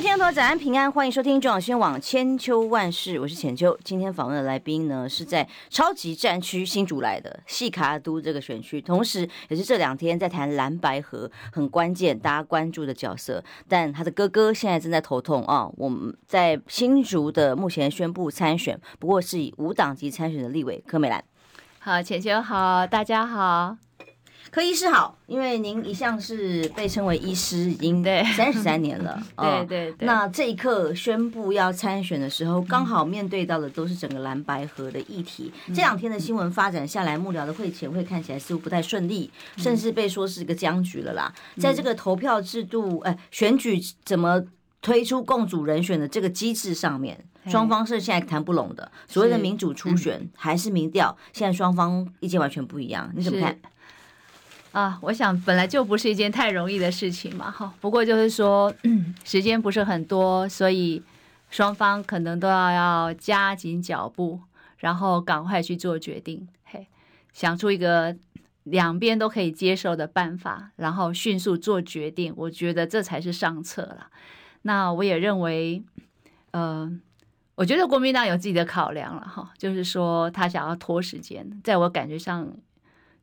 位听众朋友，早安平安，欢迎收听中广宣网千秋万世，我是浅秋。今天访问的来宾呢，是在超级战区新竹来的细卡都这个选区，同时也是这两天在谈蓝白河很关键、大家关注的角色。但他的哥哥现在正在头痛啊！我们在新竹的目前宣布参选，不过是以无党籍参选的立委柯美兰。好，浅秋好，大家好。柯医师好，因为您一向是被称为医师，已经三十三年了。对对对。那这一刻宣布要参选的时候，刚好面对到的都是整个蓝白河的议题。这两天的新闻发展下来，幕僚的会前会看起来似乎不太顺利，甚至被说是一个僵局了啦。在这个投票制度，哎，选举怎么推出共主人选的这个机制上面，双方是现在谈不拢的。所谓的民主初选还是民调，现在双方意见完全不一样，你怎么看？啊，我想本来就不是一件太容易的事情嘛，哈。不过就是说，时间不是很多，所以双方可能都要要加紧脚步，然后赶快去做决定，嘿，想出一个两边都可以接受的办法，然后迅速做决定。我觉得这才是上策了。那我也认为，呃，我觉得国民党有自己的考量了，哈，就是说他想要拖时间，在我感觉上，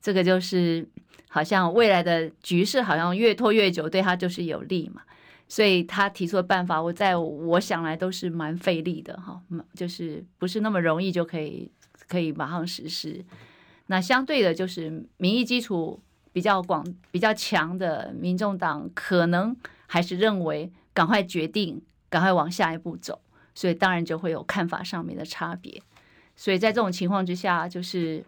这个就是。好像未来的局势好像越拖越久，对他就是有利嘛，所以他提出的办法，我在我想来都是蛮费力的哈，就是不是那么容易就可以可以马上实施。那相对的，就是民意基础比较广、比较强的民众党，可能还是认为赶快决定，赶快往下一步走，所以当然就会有看法上面的差别。所以在这种情况之下，就是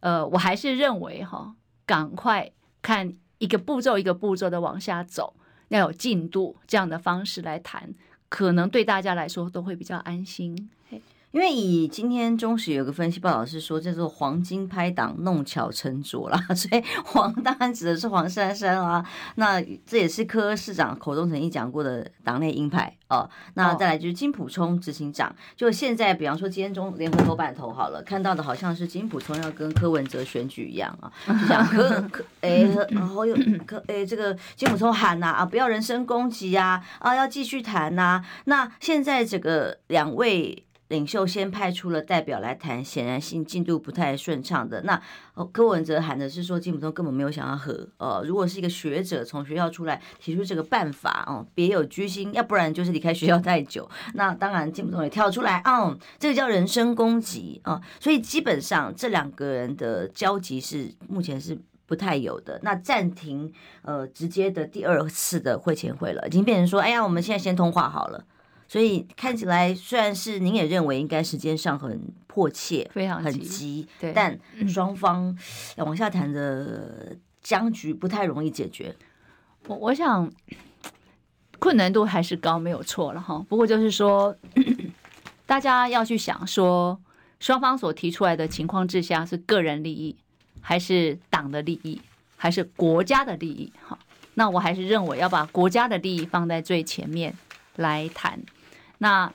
呃，我还是认为哈。赶快看一个步骤一个步骤的往下走，要有进度，这样的方式来谈，可能对大家来说都会比较安心。因为以今天中时有个分析报道是说，叫做“黄金拍档弄巧成拙”啦，所以黄当然指的是黄珊珊啦。那这也是柯市长口中曾经讲过的党内鹰派哦。那再来就是金普聪执行长，就现在比方说今天中联合头版头好了，看到的好像是金普聪要跟柯文哲选举一样啊，就讲柯 柯哎，然后又柯哎这个金普聪喊呐啊，不要人身攻击呀啊，要继续谈呐、啊。那现在这个两位。领袖先派出了代表来谈，显然性进度不太顺畅的。那柯文哲喊的是说，金溥聪根本没有想要和。呃，如果是一个学者从学校出来提出这个办法，哦，别有居心，要不然就是离开学校太久。那当然，金溥聪也跳出来，嗯，这个叫人身攻击啊。所以基本上这两个人的交集是目前是不太有的。那暂停呃直接的第二次的会前会了，已经变成说，哎呀，我们现在先通话好了。所以看起来，虽然是您也认为应该时间上很迫切，非常很急，对，但双方要往下谈的僵局不太容易解决。我我想困难度还是高，没有错了哈。不过就是说，大家要去想说，双方所提出来的情况之下，是个人利益，还是党的利益，还是国家的利益？哈，那我还是认为要把国家的利益放在最前面来谈。那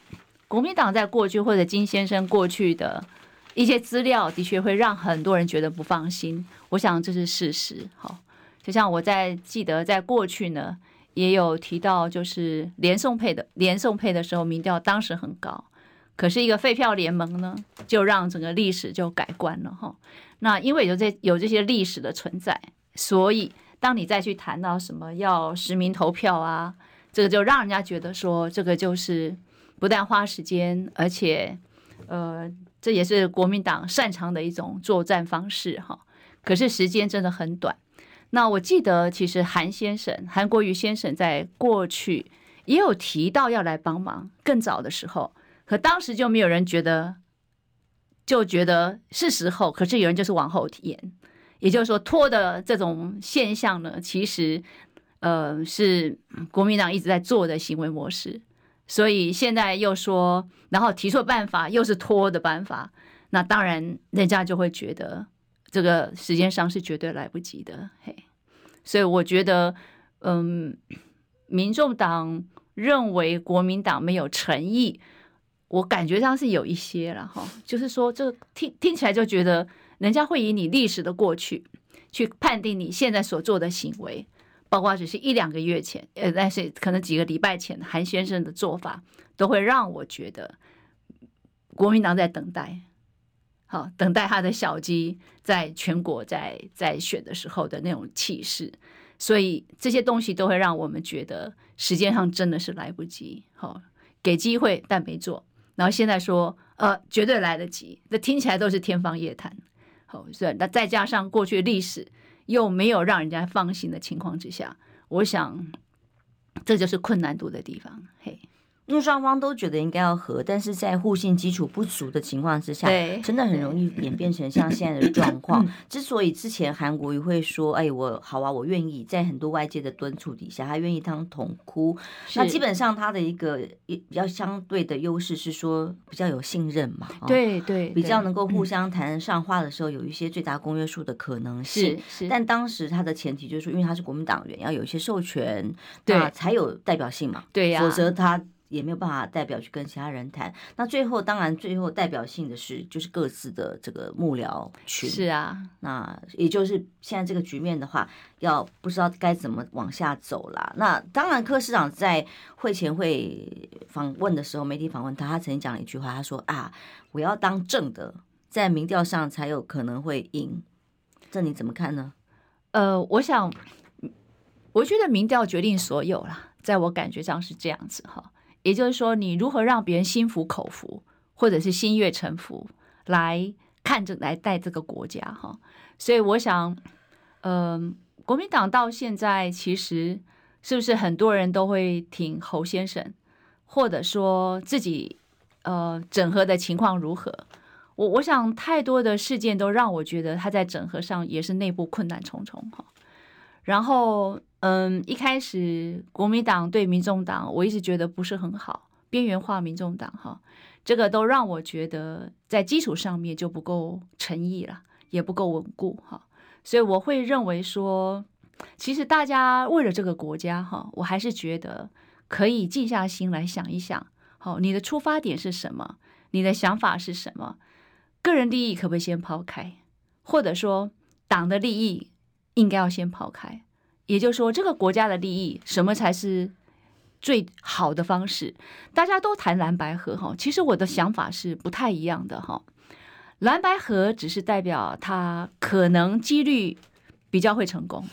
国民党在过去或者金先生过去的一些资料，的确会让很多人觉得不放心。我想这是事实。好，就像我在记得在过去呢，也有提到，就是连宋配的连宋配的时候，民调当时很高，可是一个废票联盟呢，就让整个历史就改观了哈。那因为有这有这些历史的存在，所以当你再去谈到什么要实名投票啊，这个就让人家觉得说这个就是。不但花时间，而且，呃，这也是国民党擅长的一种作战方式哈。可是时间真的很短。那我记得，其实韩先生、韩国瑜先生在过去也有提到要来帮忙，更早的时候，可当时就没有人觉得，就觉得是时候。可是有人就是往后延，也就是说拖的这种现象呢，其实，呃，是国民党一直在做的行为模式。所以现在又说，然后提出办法又是拖的办法，那当然人家就会觉得这个时间上是绝对来不及的。嘿，所以我觉得，嗯，民众党认为国民党没有诚意，我感觉上是有一些了哈，就是说这听听起来就觉得人家会以你历史的过去去判定你现在所做的行为，包括只是一两个月前，呃，但是可能几个礼拜前韩先生的做法，都会让我觉得国民党在等待，好等待他的小鸡在全国在在选的时候的那种气势，所以这些东西都会让我们觉得时间上真的是来不及，好给机会但没做。然后现在说，呃，绝对来得及，那听起来都是天方夜谭。好，所以那再加上过去历史又没有让人家放心的情况之下，我想这就是困难度的地方。嘿。因为双方都觉得应该要和，但是在互信基础不足的情况之下，真的很容易演变成像现在的状况。之所以之前韩国瑜会说：“哎，我好啊，我愿意。”在很多外界的敦促底下，他愿意当统哭。那基本上他的一个比较相对的优势是说比较有信任嘛，对对，比较能够互相谈得上话的时候，有一些最大公约数的可能性。是是。但当时他的前提就是说，因为他是国民党员，要有一些授权，对，才有代表性嘛。对呀，否则他。也没有办法代表去跟其他人谈。那最后当然最后代表性的是就是各自的这个幕僚群。是啊，那也就是现在这个局面的话，要不知道该怎么往下走啦。那当然柯市长在会前会访问的时候，媒体访问他，他曾经讲了一句话，他说啊，我要当正的，在民调上才有可能会赢。这你怎么看呢？呃，我想，我觉得民调决定所有啦，在我感觉上是这样子哈。也就是说，你如何让别人心服口服，或者是心悦诚服，来看着来带这个国家哈。所以我想，嗯、国民党到现在其实是不是很多人都会挺侯先生，或者说自己呃整合的情况如何？我我想太多的事件都让我觉得他在整合上也是内部困难重重哈。然后。嗯，一开始国民党对民众党，我一直觉得不是很好，边缘化民众党哈，这个都让我觉得在基础上面就不够诚意了，也不够稳固哈，所以我会认为说，其实大家为了这个国家哈，我还是觉得可以静下心来想一想，好，你的出发点是什么？你的想法是什么？个人利益可不可以先抛开？或者说党的利益应该要先抛开？也就是说，这个国家的利益，什么才是最好的方式？大家都谈蓝白河哈，其实我的想法是不太一样的哈。蓝白河只是代表它可能几率比较会成功，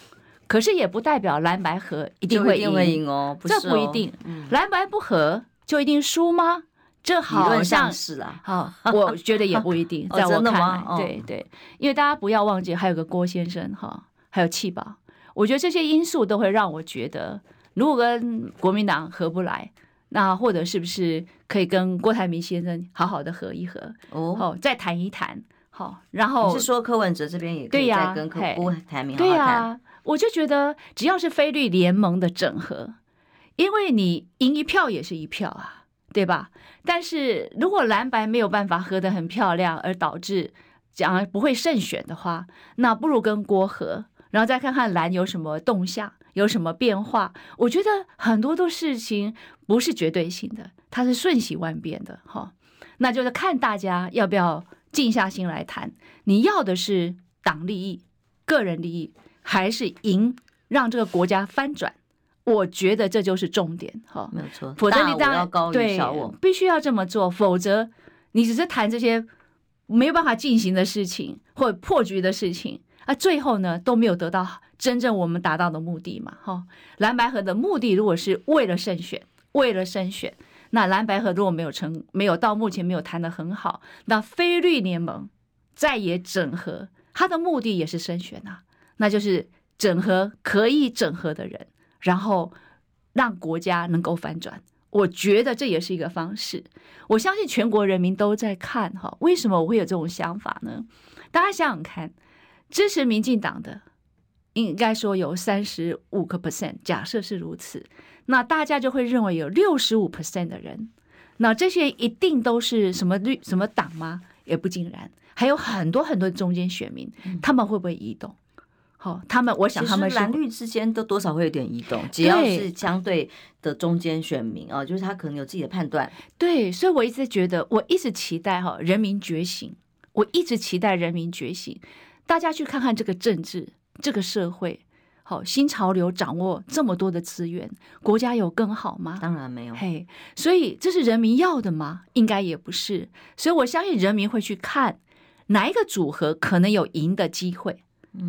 可是也不代表蓝白河一定会赢哦。这不一定，蓝白不合就一定输吗？这好像是啊。好，我觉得也不一定。在我看来，对对，因为大家不要忘记，还有个郭先生哈，还有弃保。我觉得这些因素都会让我觉得，如果跟国民党合不来，那或者是不是可以跟郭台铭先生好好的合一合，哦，再谈一谈，好，然后你是说柯文哲这边也可以再跟柯郭台铭好好谈？对呀，我就觉得只要是菲律联盟的整合，因为你赢一票也是一票啊，对吧？但是如果蓝白没有办法合得很漂亮，而导致讲不会胜选的话，那不如跟郭合。然后再看看蓝有什么动向，有什么变化。我觉得很多的事情不是绝对性的，它是瞬息万变的哈。那就是看大家要不要静下心来谈。你要的是党利益、个人利益，还是赢让这个国家翻转？我觉得这就是重点哈。没有错，否则你当然对必须要这么做，否则你只是谈这些没有办法进行的事情或破局的事情。啊，最后呢都没有得到真正我们达到的目的嘛，哈。蓝白合的目的如果是为了胜选，为了胜选，那蓝白合如果没有成，没有到目前没有谈得很好，那非绿联盟再也整合，它的目的也是胜选啊，那就是整合可以整合的人，然后让国家能够翻转。我觉得这也是一个方式。我相信全国人民都在看哈，为什么我会有这种想法呢？大家想想看。支持民进党的，应该说有三十五个 percent。假设是如此，那大家就会认为有六十五 percent 的人，那这些一定都是什么绿什么党吗？也不尽然，还有很多很多中间选民，他们会不会移动？好，他们我想他们蓝绿之间都多少会有点移动，只要是相对的中间选民啊，就是他可能有自己的判断。对，所以我一直觉得，我一直期待哈人民觉醒，我一直期待人民觉醒。大家去看看这个政治，这个社会，好新潮流掌握这么多的资源，国家有更好吗？当然没有。嘿，所以这是人民要的吗？应该也不是。所以我相信人民会去看哪一个组合可能有赢的机会。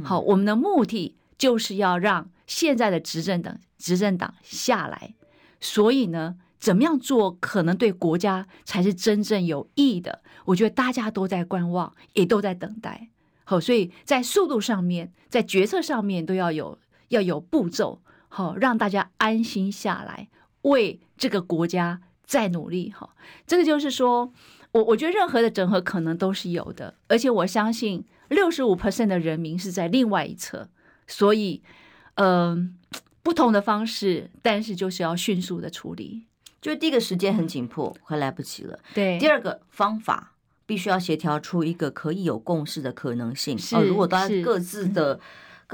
好，我们的目的就是要让现在的执政党执政党下来，所以呢，怎么样做可能对国家才是真正有益的？我觉得大家都在观望，也都在等待。好，所以在速度上面，在决策上面都要有要有步骤，好，让大家安心下来，为这个国家再努力。哈，这个就是说我我觉得任何的整合可能都是有的，而且我相信。六十五 percent 的人民是在另外一侧，所以，嗯、呃，不同的方式，但是就是要迅速的处理。就第一个时间很紧迫，快来不及了。对，第二个方法必须要协调出一个可以有共识的可能性。是，哦、如果大家各自的。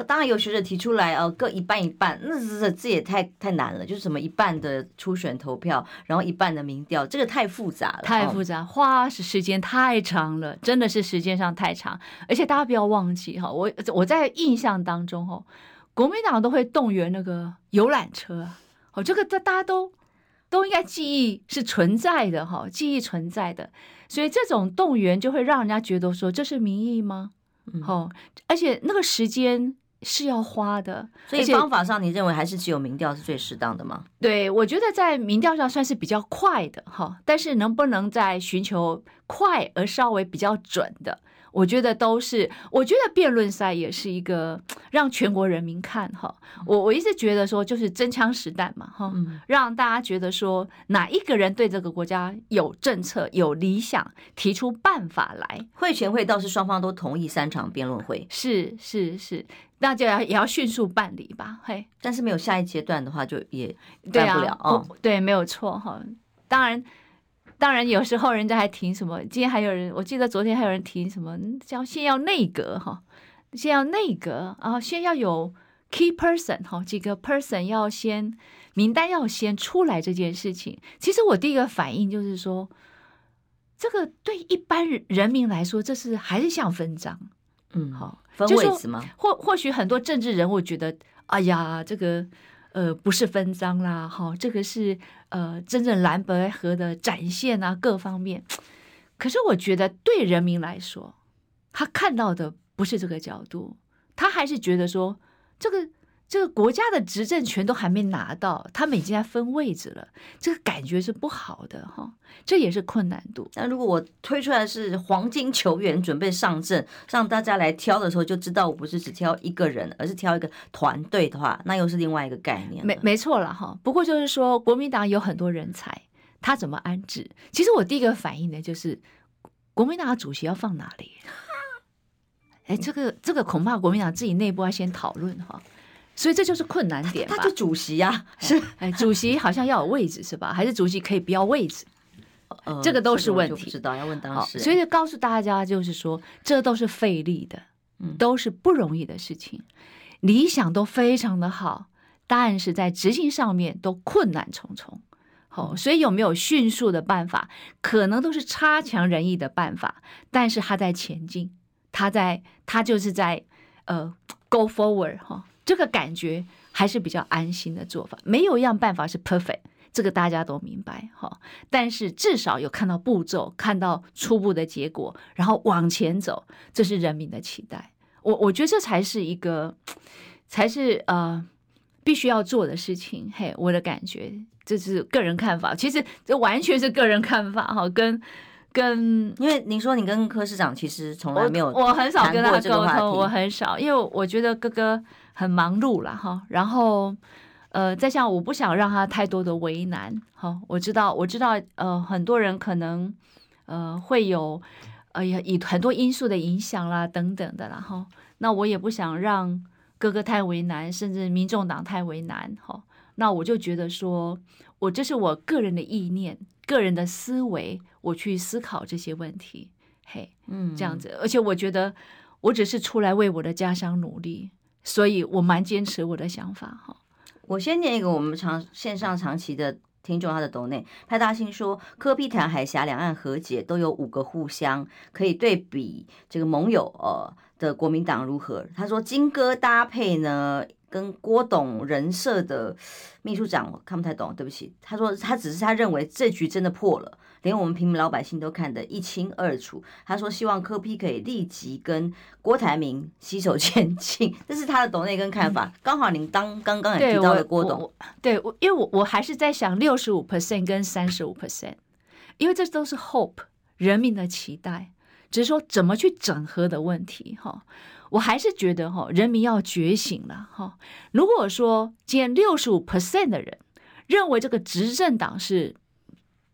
当然有学者提出来哦，各一半一半，那这这也太太难了。就是什么一半的初选投票，然后一半的民调，这个太复杂了，太复杂，花时间太长了，真的是时间上太长。而且大家不要忘记哈，我我在印象当中哈，国民党都会动员那个游览车，哦，这个大大家都都应该记忆是存在的哈，记忆存在的，所以这种动员就会让人家觉得说，这是民意吗？好，而且那个时间。是要花的，所以方法上，你认为还是只有民调是最适当的吗？对，我觉得在民调上算是比较快的哈，但是能不能在寻求快而稍微比较准的？我觉得都是，我觉得辩论赛也是一个让全国人民看哈。我我一直觉得说，就是真枪实弹嘛哈，让大家觉得说哪一个人对这个国家有政策、有理想，提出办法来。会前会倒是双方都同意三场辩论会，是是是，那就要也要迅速办理吧。嘿，但是没有下一阶段的话，就也办不了哦。对，没有错哈。当然。当然，有时候人家还提什么？今天还有人，我记得昨天还有人提什么，叫先要内阁哈，先要内阁，然后先要有 key person 哈，几个 person 要先名单要先出来这件事情。其实我第一个反应就是说，这个对一般人民来说，这是还是像分赃，嗯，好，分位置吗？或或许很多政治人物觉得，哎呀，这个。呃，不是分赃啦，哈，这个是呃真正蓝白合的展现啊，各方面。可是我觉得对人民来说，他看到的不是这个角度，他还是觉得说这个。这个国家的执政权都还没拿到，他们已经在分位置了，这个感觉是不好的哈，这也是困难度。那如果我推出来是黄金球员准备上阵，让大家来挑的时候就知道我不是只挑一个人，而是挑一个团队的话，那又是另外一个概念。没没错了哈。不过就是说，国民党有很多人才，他怎么安置？其实我第一个反应呢，就是国民党的主席要放哪里？哎，这个这个恐怕国民党自己内部要先讨论哈。所以这就是困难点吧？他是主席呀、啊，是哎，主席好像要有位置是吧？还是主席可以不要位置？呃，这个都是问题。不知道要问当时。所以就告诉大家，就是说，这都是费力的，都是不容易的事情。理想都非常的好，但是在执行上面都困难重重。好，所以有没有迅速的办法？可能都是差强人意的办法，但是他在前进，他在，他就是在呃，go forward 哈。这个感觉还是比较安心的做法，没有一样办法是 perfect，这个大家都明白哈。但是至少有看到步骤，看到初步的结果，然后往前走，这是人民的期待。我我觉得这才是一个，才是呃必须要做的事情。嘿，我的感觉，这是个人看法。其实这完全是个人看法哈，跟跟因为您说你跟柯市长其实从来没有我，我很少跟他沟通，我很少，因为我觉得哥哥。很忙碌了哈，然后，呃，再像我不想让他太多的为难哈，我知道我知道呃很多人可能呃会有哎呀以很多因素的影响啦等等的啦哈，那我也不想让哥哥太为难，甚至民众党太为难哈，那我就觉得说我这是我个人的意念、个人的思维，我去思考这些问题，嘿，嗯，这样子，而且我觉得我只是出来为我的家乡努力。所以我蛮坚持我的想法哈。我先念一个我们长线上长期的听众他的抖内派大星说，戈壁滩海峡两岸和解都有五个互相可以对比这个盟友呃的国民党如何？他说金哥搭配呢？跟郭董人设的秘书长，我看不太懂，对不起。他说他只是他认为这局真的破了，连我们平民老百姓都看得一清二楚。他说希望柯批可以立即跟郭台铭携手前进，这是他的董内跟看法。刚好您当刚刚也提到了郭董，对，我因为我我还是在想六十五 percent 跟三十五 percent，因为这都是 hope 人民的期待，只是说怎么去整合的问题哈。我还是觉得哈，人民要觉醒了哈。如果说今天六十五 percent 的人认为这个执政党是，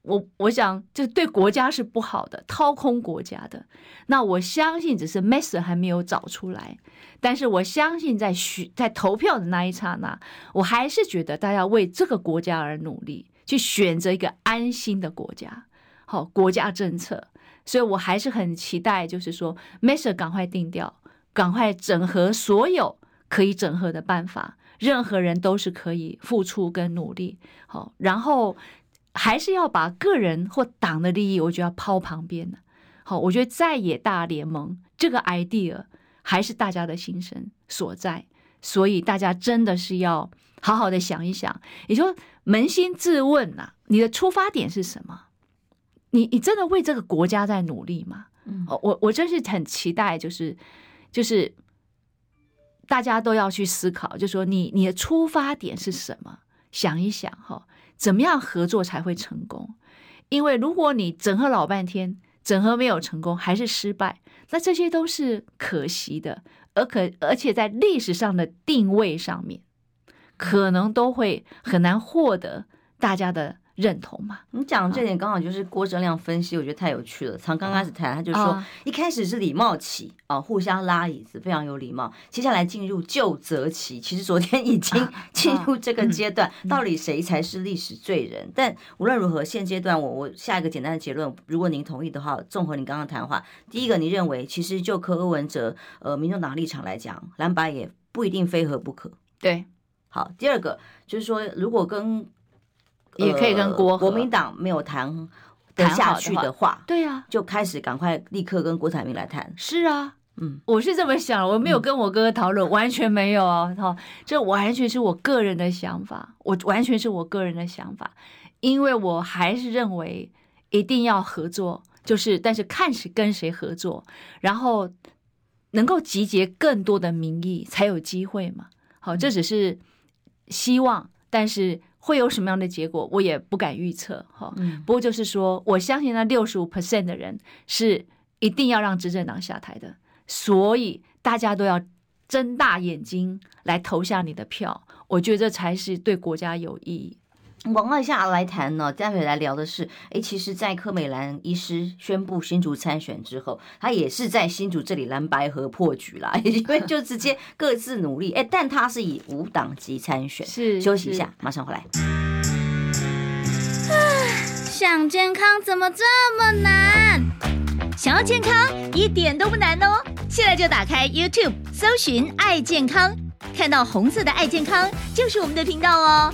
我我想这对国家是不好的，掏空国家的，那我相信只是 message 还没有找出来。但是我相信在选在投票的那一刹那，我还是觉得大家为这个国家而努力，去选择一个安心的国家，好国家政策。所以我还是很期待，就是说 message 赶快定调。赶快整合所有可以整合的办法，任何人都是可以付出跟努力。好，然后还是要把个人或党的利益，我觉得要抛旁边的。好，我觉得在野大联盟这个 idea 还是大家的心声所在，所以大家真的是要好好的想一想，也就扪心自问呐，你的出发点是什么？你你真的为这个国家在努力吗？嗯，我我真是很期待，就是。就是大家都要去思考，就说你你的出发点是什么？想一想哈，怎么样合作才会成功？因为如果你整合老半天，整合没有成功，还是失败，那这些都是可惜的，而可而且在历史上的定位上面，可能都会很难获得大家的。认同嘛？你讲这点刚好就是郭正亮分析，我觉得太有趣了。从刚开始谈，他就说一开始是礼貌期啊，互相拉椅子，非常有礼貌。接下来进入就责期，其实昨天已经 进入这个阶段，到底谁才是历史罪人？但无论如何，现阶段我我下一个简单的结论，如果您同意的话，综合你刚刚谈话，第一个，你认为其实就柯文哲呃民众党立场来讲，蓝白也不一定非和不可。对，好。第二个就是说，如果跟也可以跟国、呃、国民党没有谈得下去的话，的话对呀、啊，就开始赶快立刻跟郭台铭来谈。是啊，嗯，我是这么想，我没有跟我哥哥讨论，嗯、完全没有哦，哈，这完全是我个人的想法，我完全是我个人的想法，因为我还是认为一定要合作，就是但是看是跟谁合作，然后能够集结更多的民意才有机会嘛。好，这只是希望，但是。会有什么样的结果，我也不敢预测哈。不过就是说，我相信那六十五 percent 的人是一定要让执政党下台的，所以大家都要睁大眼睛来投下你的票。我觉得这才是对国家有意义。往外下来谈呢，待会来聊的是，哎，其实，在柯美兰医师宣布新竹参选之后，他也是在新竹这里蓝白合破局啦，因为就直接各自努力，哎，但他是以无党籍参选。是，休息一下，马上回来。想健康怎么这么难？想要健康一点都不难哦，现在就打开 YouTube，搜寻“爱健康”，看到红色的“爱健康”就是我们的频道哦。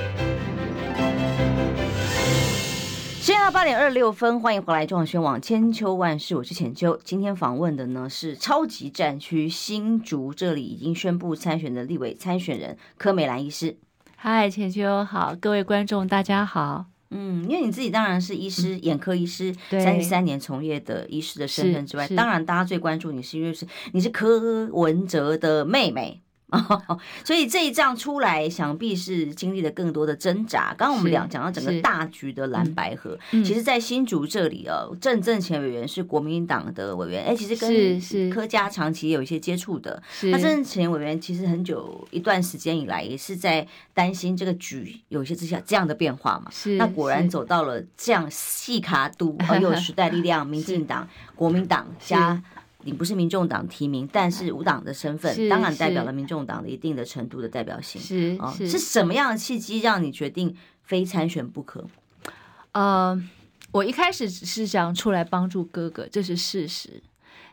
现在八点二十六分，欢迎回来中广宣网千秋万世，我是浅秋。今天访问的呢是超级战区新竹这里已经宣布参选的立委参选人柯美兰医师。嗨，浅秋好，各位观众大家好。嗯，因为你自己当然是医师，嗯、眼科医师，三十三年从业的医师的身份之外，当然大家最关注你是因为是你是柯文哲的妹妹。哦，所以这一仗出来，想必是经历了更多的挣扎。刚刚我们俩讲到整个大局的蓝白河，嗯、其实，在新竹这里哦，郑正前委员是国民党的委员，哎，其实跟柯家长期有一些接触的。那郑正前委员其实很久一段时间以来，也是在担心这个局有一些之下这样的变化嘛。是，那果然走到了这样细卡都，哦，有时代力量、民进党、国民党加。你不是民众党提名，但是无党的身份，当然代表了民众党的一定的程度的代表性。是啊，是，是什么样的契机让你决定非参选不可？呃，我一开始只是想出来帮助哥哥，这是事实。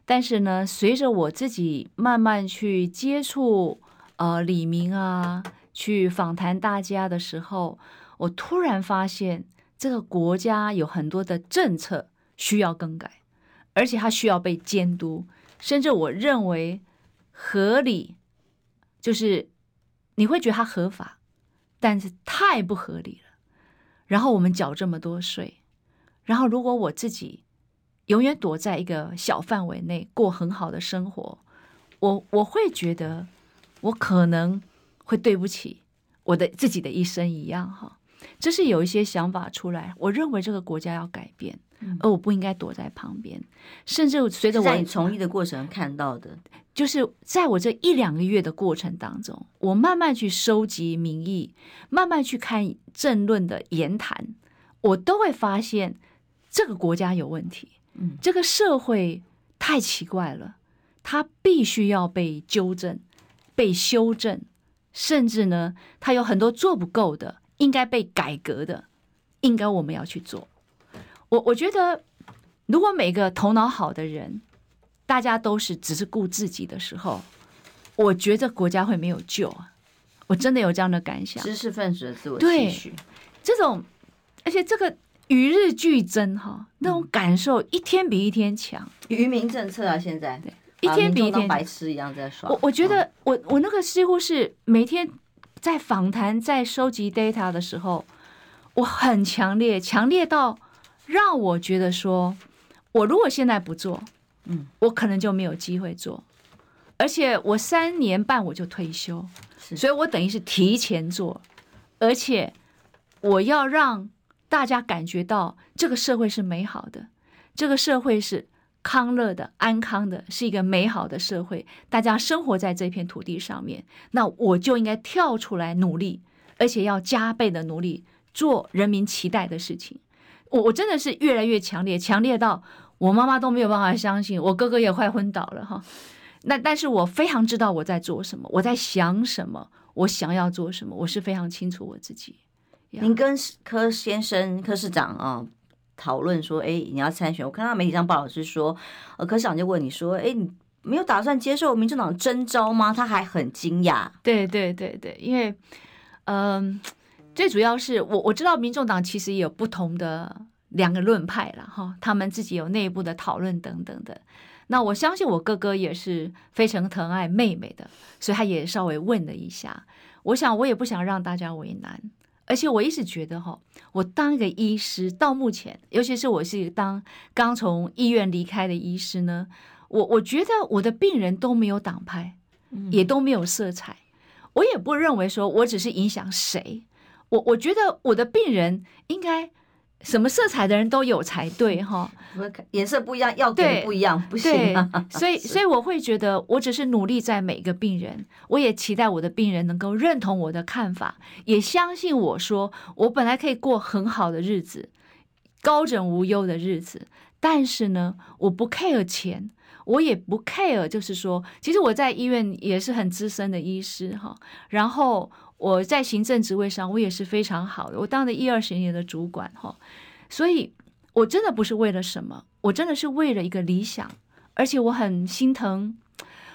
但是呢，随着我自己慢慢去接触呃李明啊，去访谈大家的时候，我突然发现这个国家有很多的政策需要更改。而且它需要被监督，甚至我认为合理，就是你会觉得它合法，但是太不合理了。然后我们缴这么多税，然后如果我自己永远躲在一个小范围内过很好的生活，我我会觉得我可能会对不起我的自己的一生一样哈。这是有一些想法出来，我认为这个国家要改变。而我不应该躲在旁边，甚至随着我在你从医的过程看到的，就是在我这一两个月的过程当中，我慢慢去收集民意，慢慢去看政论的言谈，我都会发现这个国家有问题，嗯，这个社会太奇怪了，它必须要被纠正、被修正，甚至呢，它有很多做不够的，应该被改革的，应该我们要去做。我我觉得，如果每个头脑好的人，大家都是只是顾自己的时候，我觉得国家会没有救啊！我真的有这样的感想。知识分子的自我期许，这种，而且这个与日俱增哈，那种感受一天比一天强。愚民政策啊，现在对，一天比一天白痴一样在耍。我我觉得我，我我那个几乎是每天在访谈、在收集 data 的时候，我很强烈，强烈到。让我觉得说，我如果现在不做，嗯，我可能就没有机会做，而且我三年半我就退休，所以我等于是提前做，而且我要让大家感觉到这个社会是美好的，这个社会是康乐的、安康的，是一个美好的社会，大家生活在这片土地上面，那我就应该跳出来努力，而且要加倍的努力做人民期待的事情。我我真的是越来越强烈，强烈到我妈妈都没有办法相信，我哥哥也快昏倒了哈。那但是我非常知道我在做什么，我在想什么，我想要做什么，我是非常清楚我自己。您跟柯先生、柯市长啊讨论说，哎，你要参选？我看到媒体上报道是说，呃，柯市长就问你说，哎，你没有打算接受民众党征召吗？他还很惊讶。对对对对，因为嗯。呃最主要是我我知道民众党其实也有不同的两个论派了哈，他们自己有内部的讨论等等的。那我相信我哥哥也是非常疼爱妹妹的，所以他也稍微问了一下。我想我也不想让大家为难，而且我一直觉得哈，我当一个医师到目前，尤其是我是当刚从医院离开的医师呢，我我觉得我的病人都没有党派，也都没有色彩，我也不认为说我只是影响谁。我我觉得我的病人应该什么色彩的人都有才对哈，颜色不一样，要给不一样，不行啊。所以所以我会觉得，我只是努力在每个病人，我也期待我的病人能够认同我的看法，也相信我说我本来可以过很好的日子，高枕无忧的日子，但是呢，我不 care 钱，我也不 care，就是说，其实我在医院也是很资深的医师哈，然后。我在行政职位上，我也是非常好的，我当了一二十年的主管哈，所以我真的不是为了什么，我真的是为了一个理想，而且我很心疼，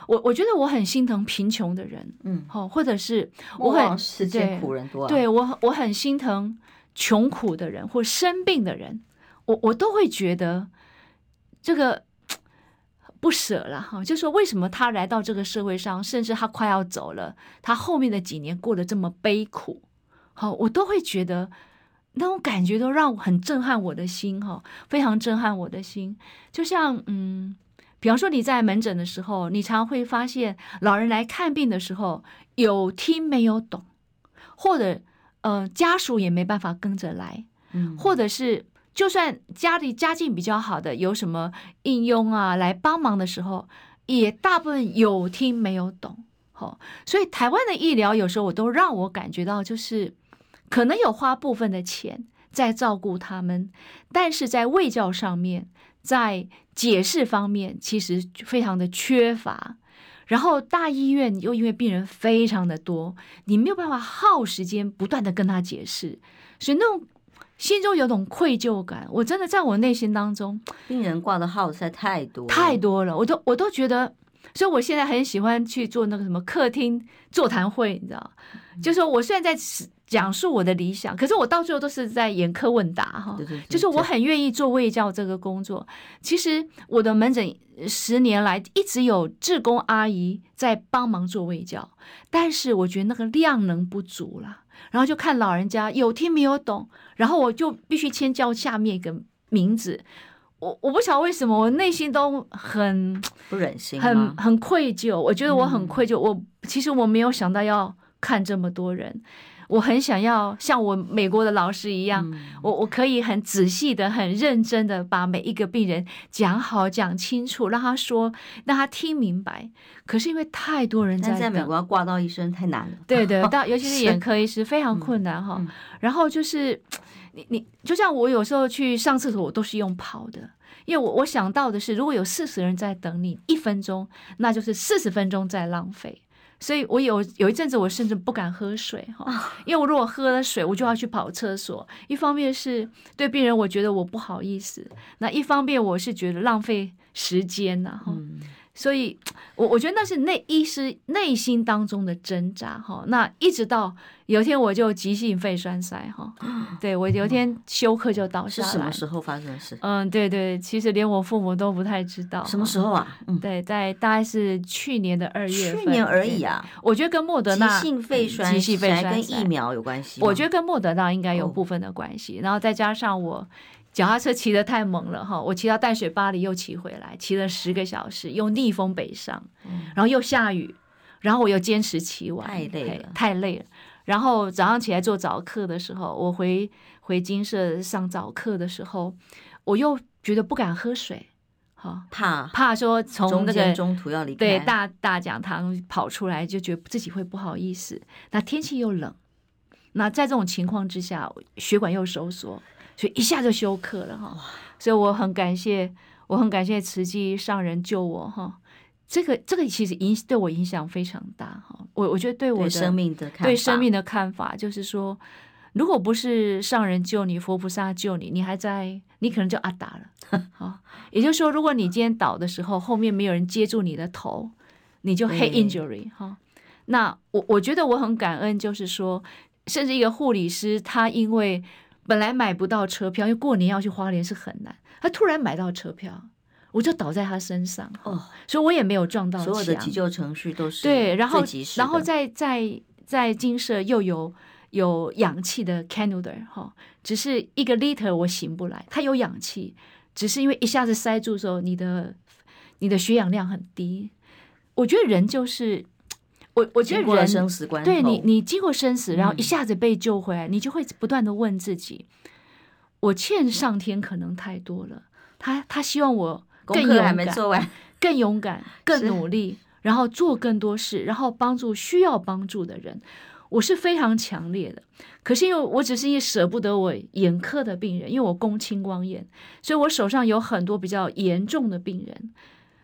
我我觉得我很心疼贫穷的人，嗯，好，或者是我很世界苦人多，对我我很心疼穷苦的人或生病的人，我我都会觉得这个。不舍了哈，就说为什么他来到这个社会上，甚至他快要走了，他后面的几年过得这么悲苦，好，我都会觉得那种感觉都让我很震撼我的心哈，非常震撼我的心。就像嗯，比方说你在门诊的时候，你常会发现老人来看病的时候有听没有懂，或者呃家属也没办法跟着来，嗯，或者是就算家里家境比较好的，有什么应用啊来帮忙的时候，也大部分有听没有懂。好，所以台湾的医疗有时候我都让我感觉到，就是可能有花部分的钱在照顾他们，但是在卫教上面，在解释方面其实非常的缺乏。然后大医院又因为病人非常的多，你没有办法耗时间不断的跟他解释，所以那种心中有种愧疚感。我真的在我内心当中，病人挂的号实在太多太多了，我都我都觉得。所以，我现在很喜欢去做那个什么客厅座谈会，你知道，就是说我虽然在讲述我的理想，可是我到最后都是在严苛问答，哈，就是我很愿意做卫教这个工作。其实我的门诊十年来一直有志工阿姨在帮忙做卫教，但是我觉得那个量能不足了，然后就看老人家有听没有懂，然后我就必须先叫下面一个名字。我我不晓得为什么，我内心都很不忍心，很很愧疚。我觉得我很愧疚。我其实我没有想到要看这么多人，我很想要像我美国的老师一样，我我可以很仔细的、很认真的把每一个病人讲好、讲清楚，让他说，让他听明白。可是因为太多人在，美国要挂到医生太难了。对的，到 尤其是眼科医师非常困难哈。然后就是。你你就像我有时候去上厕所，我都是用跑的，因为我我想到的是，如果有四十人在等你一分钟，那就是四十分钟在浪费。所以我有有一阵子，我甚至不敢喝水哈，因为我如果喝了水，我就要去跑厕所。一方面是对病人，我觉得我不好意思；那一方面我是觉得浪费时间呐哈。所以，我我觉得那是内医师内心当中的挣扎哈。那一直到有一天我就急性肺栓塞哈，对我有一天休克就倒下来。是什么时候发生的事？嗯，对对，其实连我父母都不太知道。什么时候啊？嗯，对，在大概是去年的二月份。去年而已啊。我觉得跟莫德纳急性肺栓塞，急性肺栓塞跟疫苗有关系。我觉得跟莫德纳应该有部分的关系，然后再加上我。脚踏车骑得太猛了哈，我骑到淡水巴黎又骑回来，骑了十个小时，又逆风北上，然后又下雨，然后我又坚持骑完，太累了，太累了。然后早上起来做早课的时候，我回回金舍上早课的时候，我又觉得不敢喝水，哈，怕怕说从那个中途要离开，对大大讲堂跑出来，就觉得自己会不好意思。那天气又冷，那在这种情况之下，血管又收缩。所以一下就休克了哈，所以我很感谢，我很感谢慈济上人救我哈。这个这个其实影对我影响非常大哈。我我觉得对我的对生命的看法，对生命的看法就是说，如果不是上人救你，佛菩萨救你，你还在，你可能就阿达了。好，也就是说，如果你今天倒的时候，后面没有人接住你的头，你就 head injury 哈。那我我觉得我很感恩，就是说，甚至一个护理师，他因为本来买不到车票，因为过年要去花莲是很难。他突然买到车票，我就倒在他身上哦，所以我也没有撞到。所有的急救程序都是对，然后然后在在在金舍又有有氧气的 cannula 哈，只是一个 liter 我醒不来，他有氧气，只是因为一下子塞住的时候，你的你的血氧量很低。我觉得人就是。我我觉得人生死关，对你，你经过生死，然后一下子被救回来，嗯、你就会不断的问自己：我欠上天可能太多了，他他希望我更勇敢，更勇敢，更努力，然后做更多事，然后帮助需要帮助的人。我是非常强烈的，可是因为我只是因为舍不得我眼科的病人，因为我攻青光眼，所以我手上有很多比较严重的病人。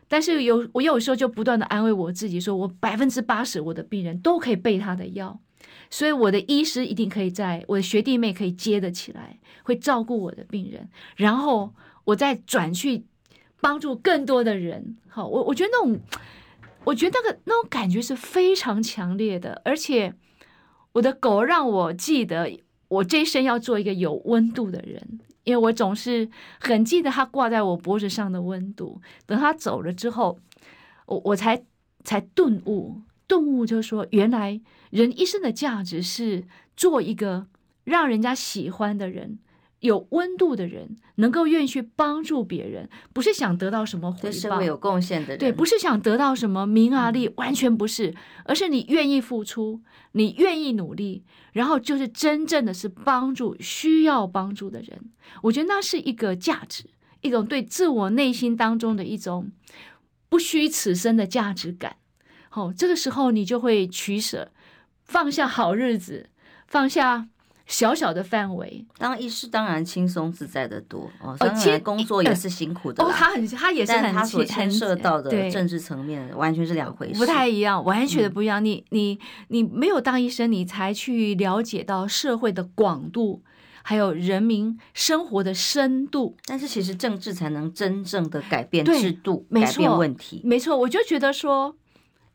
但是有我有时候就不断的安慰我自己，说我百分之八十我的病人都可以备他的药，所以我的医师一定可以在我的学弟妹可以接得起来，会照顾我的病人，然后我再转去帮助更多的人。好，我我觉得那种，我觉得那个那种感觉是非常强烈的，而且我的狗让我记得我这一生要做一个有温度的人。因为我总是很记得他挂在我脖子上的温度。等他走了之后，我我才才顿悟，顿悟就是说，原来人一生的价值是做一个让人家喜欢的人，有温度的人，能够愿意去帮助别人，不是想得到什么回报，对社会有贡献的人，对，不是想得到什么名啊利，完全不是，而是你愿意付出，你愿意努力，然后就是真正的是帮助需要帮助的人。我觉得那是一个价值，一种对自我内心当中的一种不虚此生的价值感。好，这个时候你就会取舍，放下好日子，放下。小小的范围，当医师当然轻松自在的多哦。当然工作也是辛苦的哦，他很他也是很他所牵涉到的政治层面完全是两回事，不太一样，完全的不一样。嗯、你你你没有当医生，你才去了解到社会的广度，还有人民生活的深度。但是其实政治才能真正的改变制度，改变问题。没错，我就觉得说。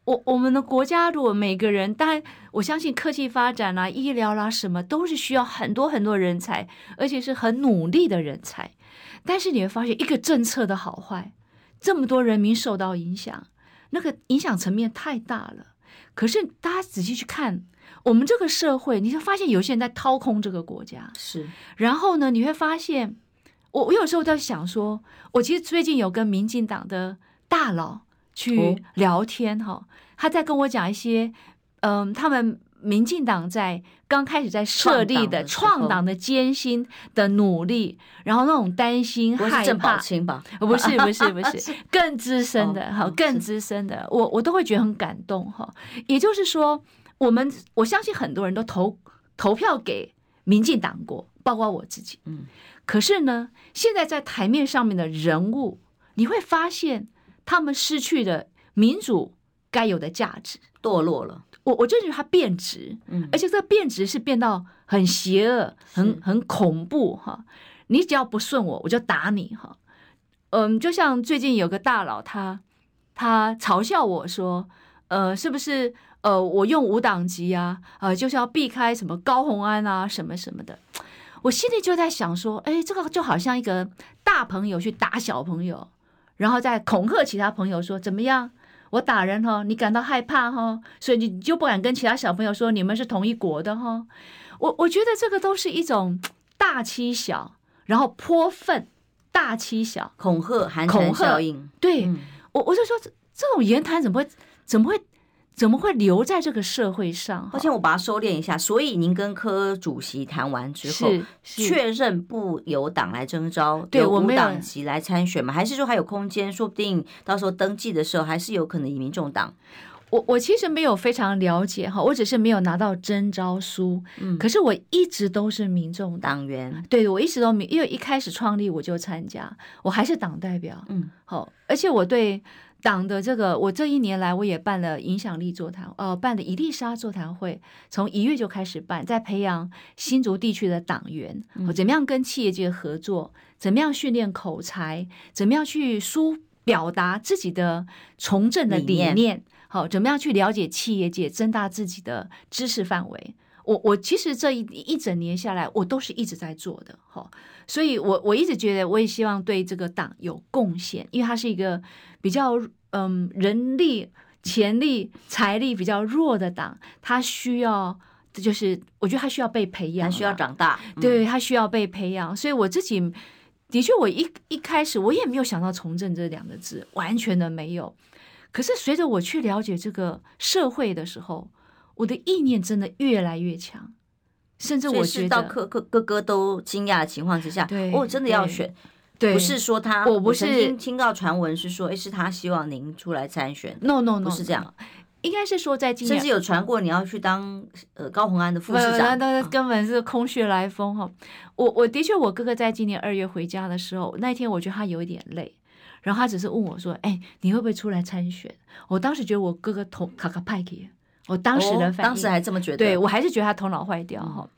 我我们的国家，如果每个人，当然我相信科技发展啦、啊、医疗啦、啊，什么都是需要很多很多人才，而且是很努力的人才。但是你会发现，一个政策的好坏，这么多人民受到影响，那个影响层面太大了。可是大家仔细去看，我们这个社会，你就发现有些人在掏空这个国家。是，然后呢，你会发现，我我有时候在想说，我其实最近有跟民进党的大佬。去聊天哈，哦，他在跟我讲一些，嗯，他们民进党在刚开始在设立的创党的艰辛的努力，然后那种担心害怕，不是吧？不是不是不是，更资深的哈，更资深的，我我都会觉得很感动哈。也就是说，我们我相信很多人都投投票给民进党过，包括我自己。嗯，可是呢，现在在台面上面的人物，你会发现。他们失去了民主该有的价值，堕落了。我我就觉得他变质，嗯，而且这个变质是变到很邪恶、很很恐怖哈。你只要不顺我，我就打你哈。嗯，就像最近有个大佬，他他嘲笑我说，呃，是不是呃，我用无党籍啊，呃，就是要避开什么高红安啊，什么什么的。我心里就在想说，哎，这个就好像一个大朋友去打小朋友。然后再恐吓其他朋友说怎么样？我打人哈，你感到害怕哈，所以你就不敢跟其他小朋友说你们是同一国的哈。我我觉得这个都是一种大欺小，然后泼粪，大欺小，恐吓寒蝉效应。对，嗯、我我就说这这种言谈怎么会怎么会？怎么会留在这个社会上？而且我把它收敛一下。所以您跟柯主席谈完之后，确认不由党来征召，对，无党籍来参选吗？还是说还有空间？说不定到时候登记的时候，还是有可能以民众党。我我其实没有非常了解哈，我只是没有拿到征召书。嗯，可是我一直都是民众党员。对，我一直都民，因为一开始创立我就参加，我还是党代表。嗯，好，而且我对。党的这个，我这一年来我也办了影响力座谈，呃，办的伊丽莎座谈会，从一月就开始办，在培养新竹地区的党员，我怎么样跟企业界合作，怎么样训练口才，怎么样去书表达自己的从政的理念，好，怎么样去了解企业界，增大自己的知识范围。我我其实这一一整年下来，我都是一直在做的，哈。所以我我一直觉得，我也希望对这个党有贡献，因为它是一个比较嗯人力、潜力、财力比较弱的党，它需要就是我觉得他需要被培养，他需要长大，对，他需要被培养。所以我自己的确，我一一开始我也没有想到从政这两个字，完全的没有。可是随着我去了解这个社会的时候，我的意念真的越来越强。甚至我觉得，到哥哥哥哥都惊讶的情况之下，对，哦，真的要选，不是说他，我不是听听到传闻是说，哎，是他希望您出来参选，no no no，不是这样，应该是说在今年，甚至有传过你要去当呃高鸿安的副市长，那根本是空穴来风哈。我我的确，我哥哥在今年二月回家的时候，那一天我觉得他有一点累，然后他只是问我说，哎，你会不会出来参选？我当时觉得我哥哥头卡卡派克。我当时的反应，当时还这么觉得，对，我还是觉得他头脑坏掉哈。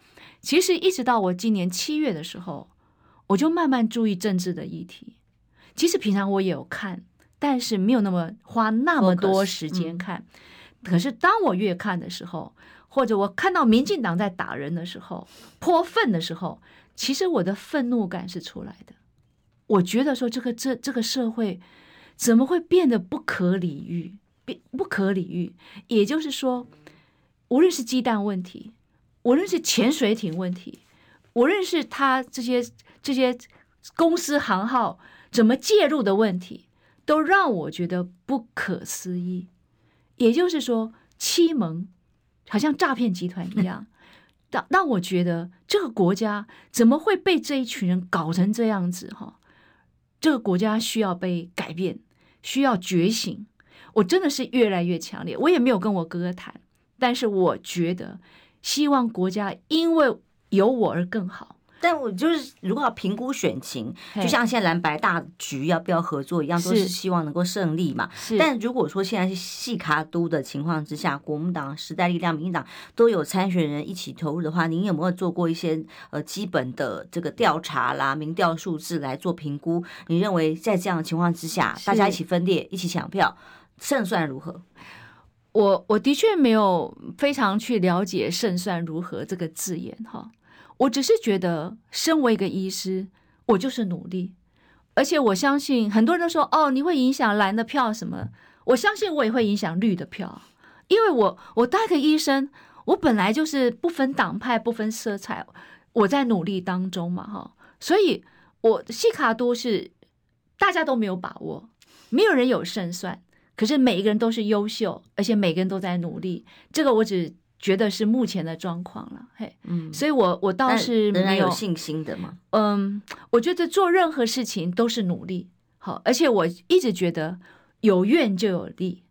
其实一直到我今年七月的时候，我就慢慢注意政治的议题。其实平常我也有看，但是没有那么花那么多时间看。可是当我越看的时候，或者我看到民进党在打人的时候、泼粪的时候，其实我的愤怒感是出来的。我觉得说这个这这个社会怎么会变得不可理喻？不可理喻，也就是说，无论是鸡蛋问题，无论是潜水艇问题，无论是他这些这些公司行号怎么介入的问题，都让我觉得不可思议。也就是说，欺蒙好像诈骗集团一样。让让我觉得这个国家怎么会被这一群人搞成这样子？哈，这个国家需要被改变，需要觉醒。我真的是越来越强烈。我也没有跟我哥哥谈，但是我觉得，希望国家因为有我而更好。但我就是，如果要评估选情，就像现在蓝白大局要不要合作一样，都是希望能够胜利嘛。但如果说现在是细卡都的情况之下，国民党、时代力量、民进党都有参选人一起投入的话，您有没有做过一些呃基本的这个调查啦、民调数字来做评估？你认为在这样的情况之下，大家一起分裂、一起抢票，胜算如何？我我的确没有非常去了解“胜算如何”这个字眼哈。我只是觉得，身为一个医师，我就是努力，而且我相信很多人都说，哦，你会影响蓝的票什么？我相信我也会影响绿的票，因为我我当个医生，我本来就是不分党派、不分色彩，我在努力当中嘛，哈，所以我西卡都是大家都没有把握，没有人有胜算，可是每一个人都是优秀，而且每个人都在努力，这个我只。觉得是目前的状况了，嘿，嗯，所以我我倒是没有，有信心的嘛，嗯，我觉得做任何事情都是努力，好，而且我一直觉得有愿就有力，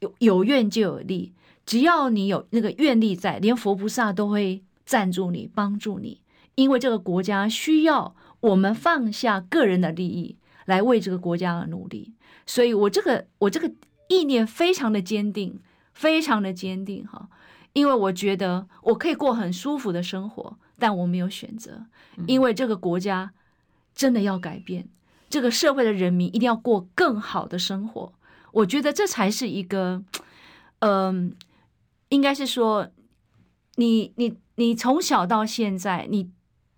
有有愿就有力，只要你有那个愿力在，连佛菩萨都会赞助你、帮助你，因为这个国家需要我们放下个人的利益来为这个国家而努力，所以我这个我这个意念非常的坚定，非常的坚定，哈。因为我觉得我可以过很舒服的生活，但我没有选择，因为这个国家真的要改变，这个社会的人民一定要过更好的生活。我觉得这才是一个，嗯、呃，应该是说，你你你从小到现在，你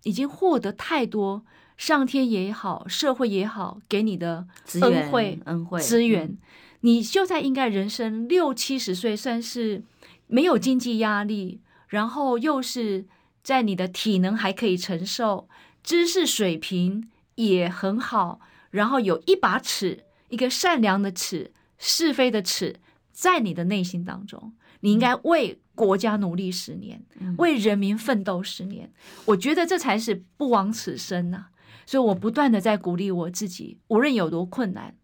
已经获得太多上天也好，社会也好给你的恩惠恩惠资源，你就在应该人生六七十岁算是。没有经济压力，然后又是在你的体能还可以承受，知识水平也很好，然后有一把尺，一个善良的尺，是非的尺，在你的内心当中，你应该为国家努力十年，为人民奋斗十年。我觉得这才是不枉此生呐、啊。所以我不断的在鼓励我自己，无论有多困难，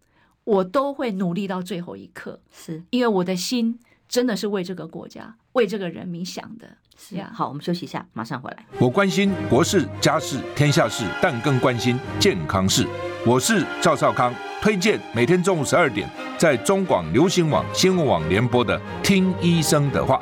我都会努力到最后一刻，是因为我的心。真的是为这个国家、为这个人民想的。是呀，好，我们休息一下，马上回来。我关心国事、家事、天下事，但更关心健康事。我是赵少康，推荐每天中午十二点在中广流行网、新闻网联播的《听医生的话》。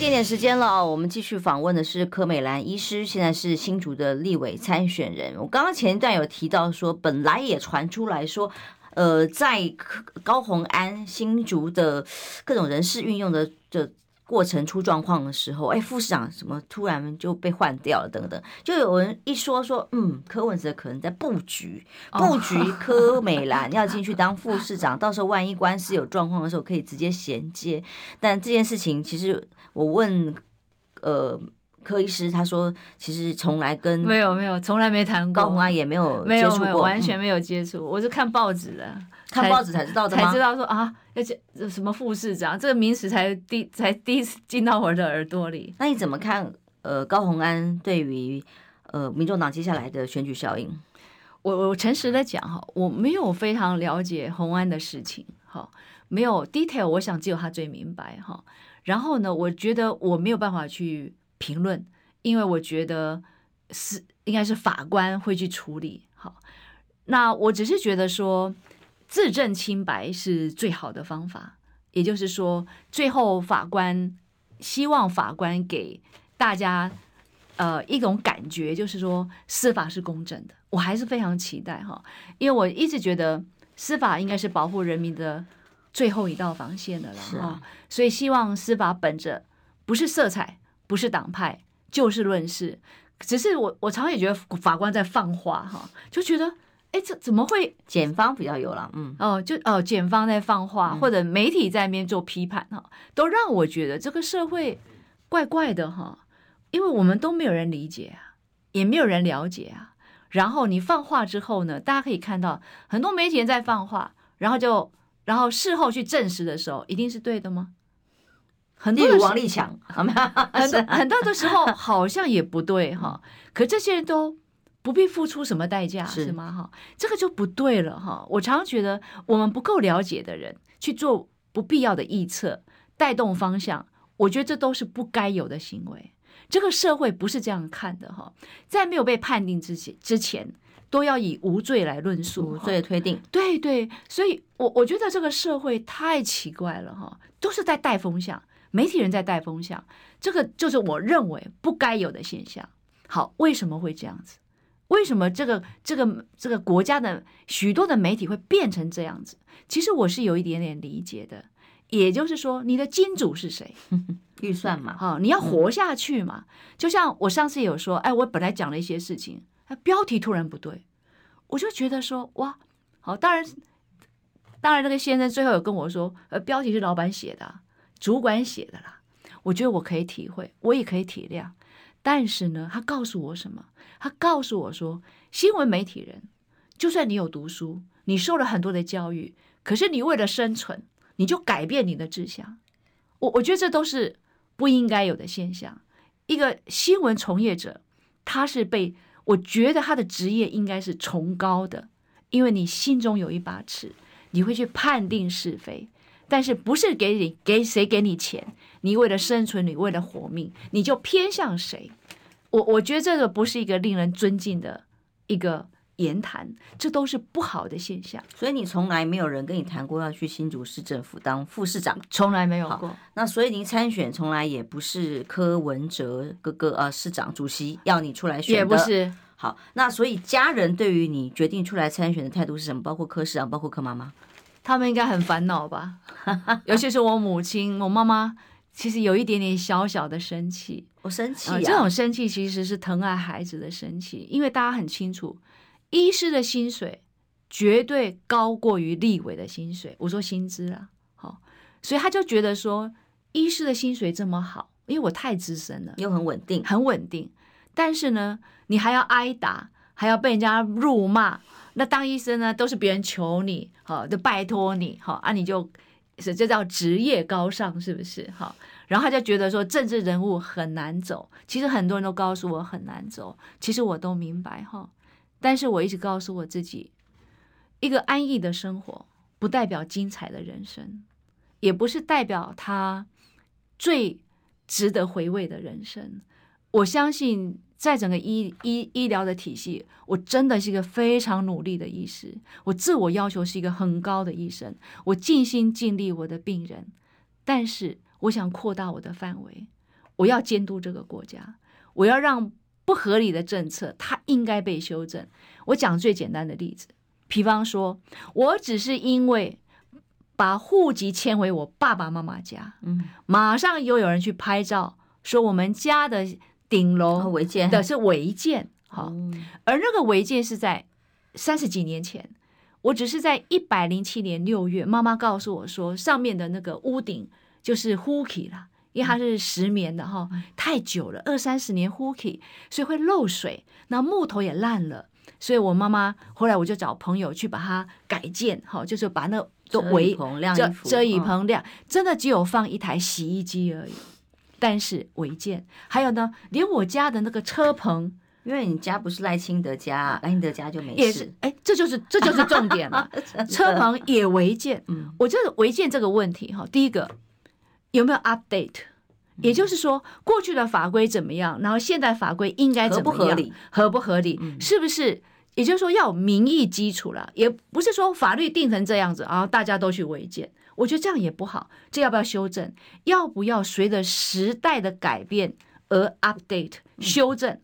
点点时间了，我们继续访问的是柯美兰医师，现在是新竹的立委参选人。我刚刚前一段有提到说，本来也传出来说，呃，在高虹安新竹的各种人事运用的的过程出状况的时候，哎，副市长什么突然就被换掉了，等等，就有人一说说，嗯，柯文哲可能在布局布局柯美兰要进去当副市长，到时候万一官司有状况的时候，可以直接衔接。但这件事情其实。我问，呃，柯医师，他说其实从来跟没有没有，从来没谈过，高虹安也没有接触过，没有没有，完全没有接触。我是看报纸的，看报纸才知道的吗？才知道说啊，要这什么副市长，这个名词才第才第一次 进到我的耳朵里。那你怎么看？呃，高虹安对于呃民众党接下来的选举效应？我我诚实的讲哈，我没有非常了解虹安的事情，哈，没有 detail，我想只有他最明白哈。然后呢，我觉得我没有办法去评论，因为我觉得是应该是法官会去处理。好，那我只是觉得说，自证清白是最好的方法。也就是说，最后法官希望法官给大家呃一种感觉，就是说司法是公正的，我还是非常期待哈，因为我一直觉得司法应该是保护人民的最后一道防线的了哈，啊、所以希望司法本着不是色彩，不是党派，就事论事。只是我我常常也觉得法官在放话哈，就觉得。哎，这怎么会？检方比较有了，嗯，哦，就哦，检方在放话，或者媒体在那边做批判哈，都让我觉得这个社会怪怪的哈，因为我们都没有人理解啊，也没有人了解啊。然后你放话之后呢，大家可以看到很多媒体人在放话，然后就然后事后去证实的时候，一定是对的吗？很多王立强，好吗很多很多的时候好像也不对哈，可这些人都。不必付出什么代价，是，是吗？哈，这个就不对了哈。我常常觉得，我们不够了解的人去做不必要的臆测，带动方向，我觉得这都是不该有的行为。这个社会不是这样看的哈。在没有被判定之前，之前都要以无罪来论述，无罪推定。对对，所以我我觉得这个社会太奇怪了哈，都是在带风向，媒体人在带风向，这个就是我认为不该有的现象。好，为什么会这样子？为什么这个这个这个国家的许多的媒体会变成这样子？其实我是有一点点理解的，也就是说，你的金主是谁？预算嘛，哈，你要活下去嘛。就像我上次有说，哎，我本来讲了一些事情，标题突然不对，我就觉得说，哇，好，当然，当然，那个先生最后有跟我说，呃，标题是老板写的，主管写的啦。我觉得我可以体会，我也可以体谅。但是呢，他告诉我什么？他告诉我说，新闻媒体人，就算你有读书，你受了很多的教育，可是你为了生存，你就改变你的志向。我我觉得这都是不应该有的现象。一个新闻从业者，他是被我觉得他的职业应该是崇高的，因为你心中有一把尺，你会去判定是非。但是不是给你给谁给你钱？你为了生存，你为了活命，你就偏向谁？我我觉得这个不是一个令人尊敬的一个言谈，这都是不好的现象。所以你从来没有人跟你谈过要去新竹市政府当副市长，从来没有过。那所以您参选从来也不是柯文哲哥哥啊，市长主席要你出来选的，也不是。好，那所以家人对于你决定出来参选的态度是什么？包括柯市长，包括柯妈妈。他们应该很烦恼吧，尤其是我母亲、我妈妈，其实有一点点小小的生气。我生气、啊呃，这种生气其实是疼爱孩子的生气，因为大家很清楚，医师的薪水绝对高过于立委的薪水。我说薪资啊，好，所以他就觉得说，医师的薪水这么好，因为我太资深了，又很稳定，很稳定。但是呢，你还要挨打，还要被人家辱骂。那当医生呢，都是别人求你，好，就拜托你，好啊，你就是这叫职业高尚，是不是？好，然后他就觉得说政治人物很难走，其实很多人都告诉我很难走，其实我都明白哈，但是我一直告诉我自己，一个安逸的生活不代表精彩的人生，也不是代表他最值得回味的人生，我相信。在整个医医医疗的体系，我真的是一个非常努力的医师。我自我要求是一个很高的医生，我尽心尽力我的病人。但是我想扩大我的范围，我要监督这个国家，我要让不合理的政策它应该被修正。我讲最简单的例子，比方说，我只是因为把户籍迁回我爸爸妈妈家，嗯，马上又有人去拍照说我们家的。顶楼违建的是违建，好，而那个违建是在三十几年前，我只是在一百零七年六月，妈妈告诉我说，上面的那个屋顶就是糊起了，因为它是石棉的哈，太久了，二三十年糊起，所以会漏水，那木头也烂了，所以我妈妈后来我就找朋友去把它改建，哈，就是把那都围遮遮雨棚晾，真的只有放一台洗衣机而已。但是违建，还有呢，连我家的那个车棚，因为你家不是赖清德家，赖清德家就没事。也是，哎，这就是这就是重点了。车棚也违建，嗯，我觉得违建这个问题哈，第一个有没有 update？也就是说，过去的法规怎么样，然后现代法规应该怎么样，合不合理？合不合理？是不是？也就是说要有民意基础了，也不是说法律定成这样子，然后大家都去违建。我觉得这样也不好，这要不要修正？要不要随着时代的改变而 update 修正，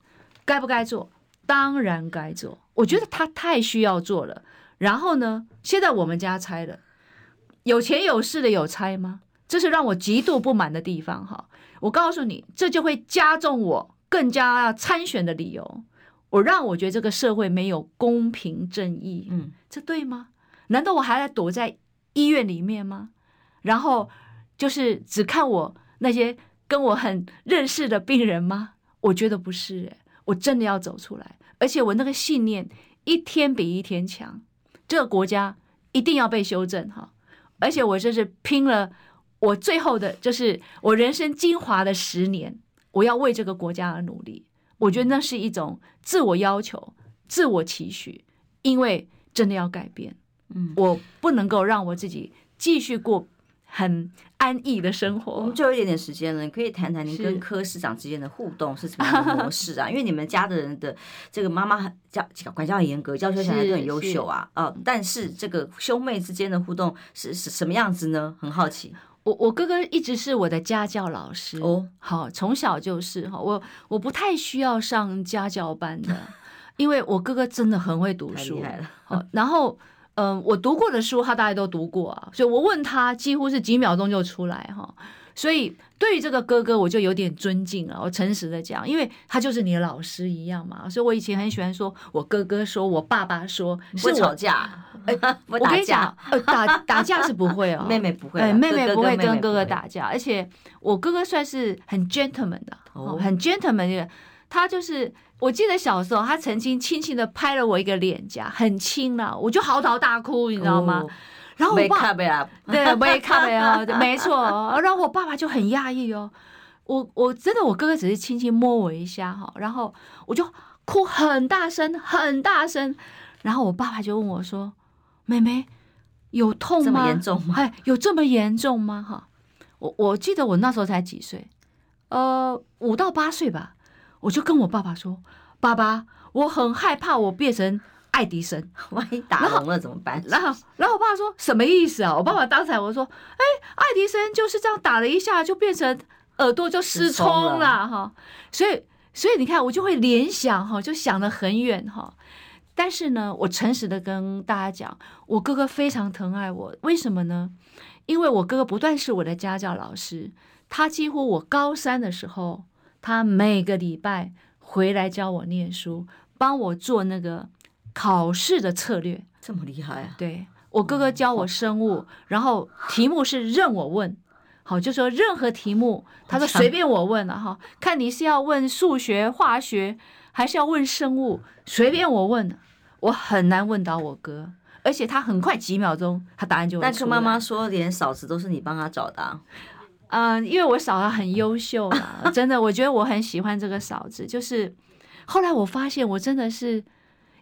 该不该做？当然该做。我觉得他太需要做了。然后呢，现在我们家拆了，有钱有势的有拆吗？这是让我极度不满的地方哈。我告诉你，这就会加重我更加要参选的理由。我让我觉得这个社会没有公平正义，嗯，这对吗？难道我还要躲在医院里面吗？然后就是只看我那些跟我很认识的病人吗？我觉得不是，欸，我真的要走出来，而且我那个信念一天比一天强。这个国家一定要被修正哈，而且我这是拼了我最后的，就是我人生精华的十年，我要为这个国家而努力。我觉得那是一种自我要求、自我期许，因为真的要改变。嗯，我不能够让我自己继续过很安逸的生活。我们就有一点点时间了，你可以谈谈您跟柯市长之间的互动是什么样的模式啊？因为你们家的人的这个妈妈很教管教很严格，教学小孩都很优秀啊。啊，但是这个兄妹之间的互动是是什么样子呢？很好奇。我我哥哥一直是我的家教老师哦，好，从小就是哈，我我不太需要上家教班的，因为我哥哥真的很会读书，太厉害了。好，然后嗯，我读过的书他大概都读过啊，所以我问他几乎是几秒钟就出来哈。所以对于这个哥哥，我就有点尊敬了。我诚实的讲，因为他就是你的老师一样嘛。所以我以前很喜欢说，我哥哥说，我爸爸说，是吵架。哎，我跟你讲，呃，打打架是不会哦，妹妹不会，哎，妹妹不会跟哥哥打架。而且我哥哥算是很 gentleman 的，很 gentleman 的。他就是，我记得小时候，他曾经轻轻的拍了我一个脸颊，很轻了，我就嚎啕大哭，你知道吗？然后我爸，对，我也看了呀，没错。然后我爸爸就很讶异哦，我我真的，我哥哥只是轻轻摸我一下哈，然后我就哭很大声，很大声。然后我爸爸就问我说：“妹妹有痛吗？这么严重吗？哎，有这么严重吗？”哈，我我记得我那时候才几岁，呃，五到八岁吧。我就跟我爸爸说：“爸爸，我很害怕我变成。”爱迪生，万一打聋了怎么办？然后，然后我爸说什么意思啊？我爸爸当场我说，哎，爱迪生就是这样打了一下，就变成耳朵就失聪了哈。所以，所以你看，我就会联想哈，就想得很远哈。但是呢，我诚实的跟大家讲，我哥哥非常疼爱我，为什么呢？因为我哥哥不但是我的家教老师，他几乎我高三的时候，他每个礼拜回来教我念书，帮我做那个。考试的策略这么厉害啊！对，我哥哥教我生物，嗯、然后题目是任我问，好，就说任何题目，他说随便我问了哈，看你是要问数学、化学，还是要问生物，随便我问。我很难问到我哥，而且他很快几秒钟，他答案就。但是妈妈说，连嫂子都是你帮他找的啊。嗯，因为我嫂子很优秀嘛，真的，我觉得我很喜欢这个嫂子。就是后来我发现，我真的是。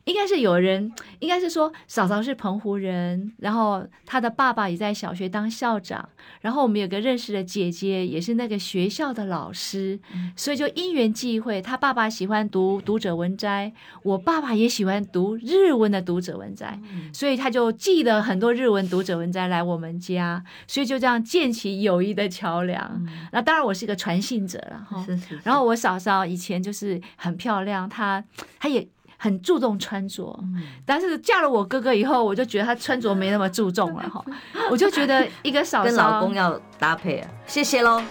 应该是有人，应该是说嫂嫂是澎湖人，然后她的爸爸也在小学当校长，然后我们有个认识的姐姐也是那个学校的老师，所以就因缘际会，她爸爸喜欢读读者文摘，我爸爸也喜欢读日文的读者文摘，所以他就寄了很多日文读者文摘来我们家，所以就这样建起友谊的桥梁。那当然我是一个传信者了哈，然后我嫂嫂以前就是很漂亮，她她也。很注重穿着，但是嫁了我哥哥以后，我就觉得他穿着没那么注重了哈。我就觉得一个嫂嫂跟老公要搭配啊。谢谢喽。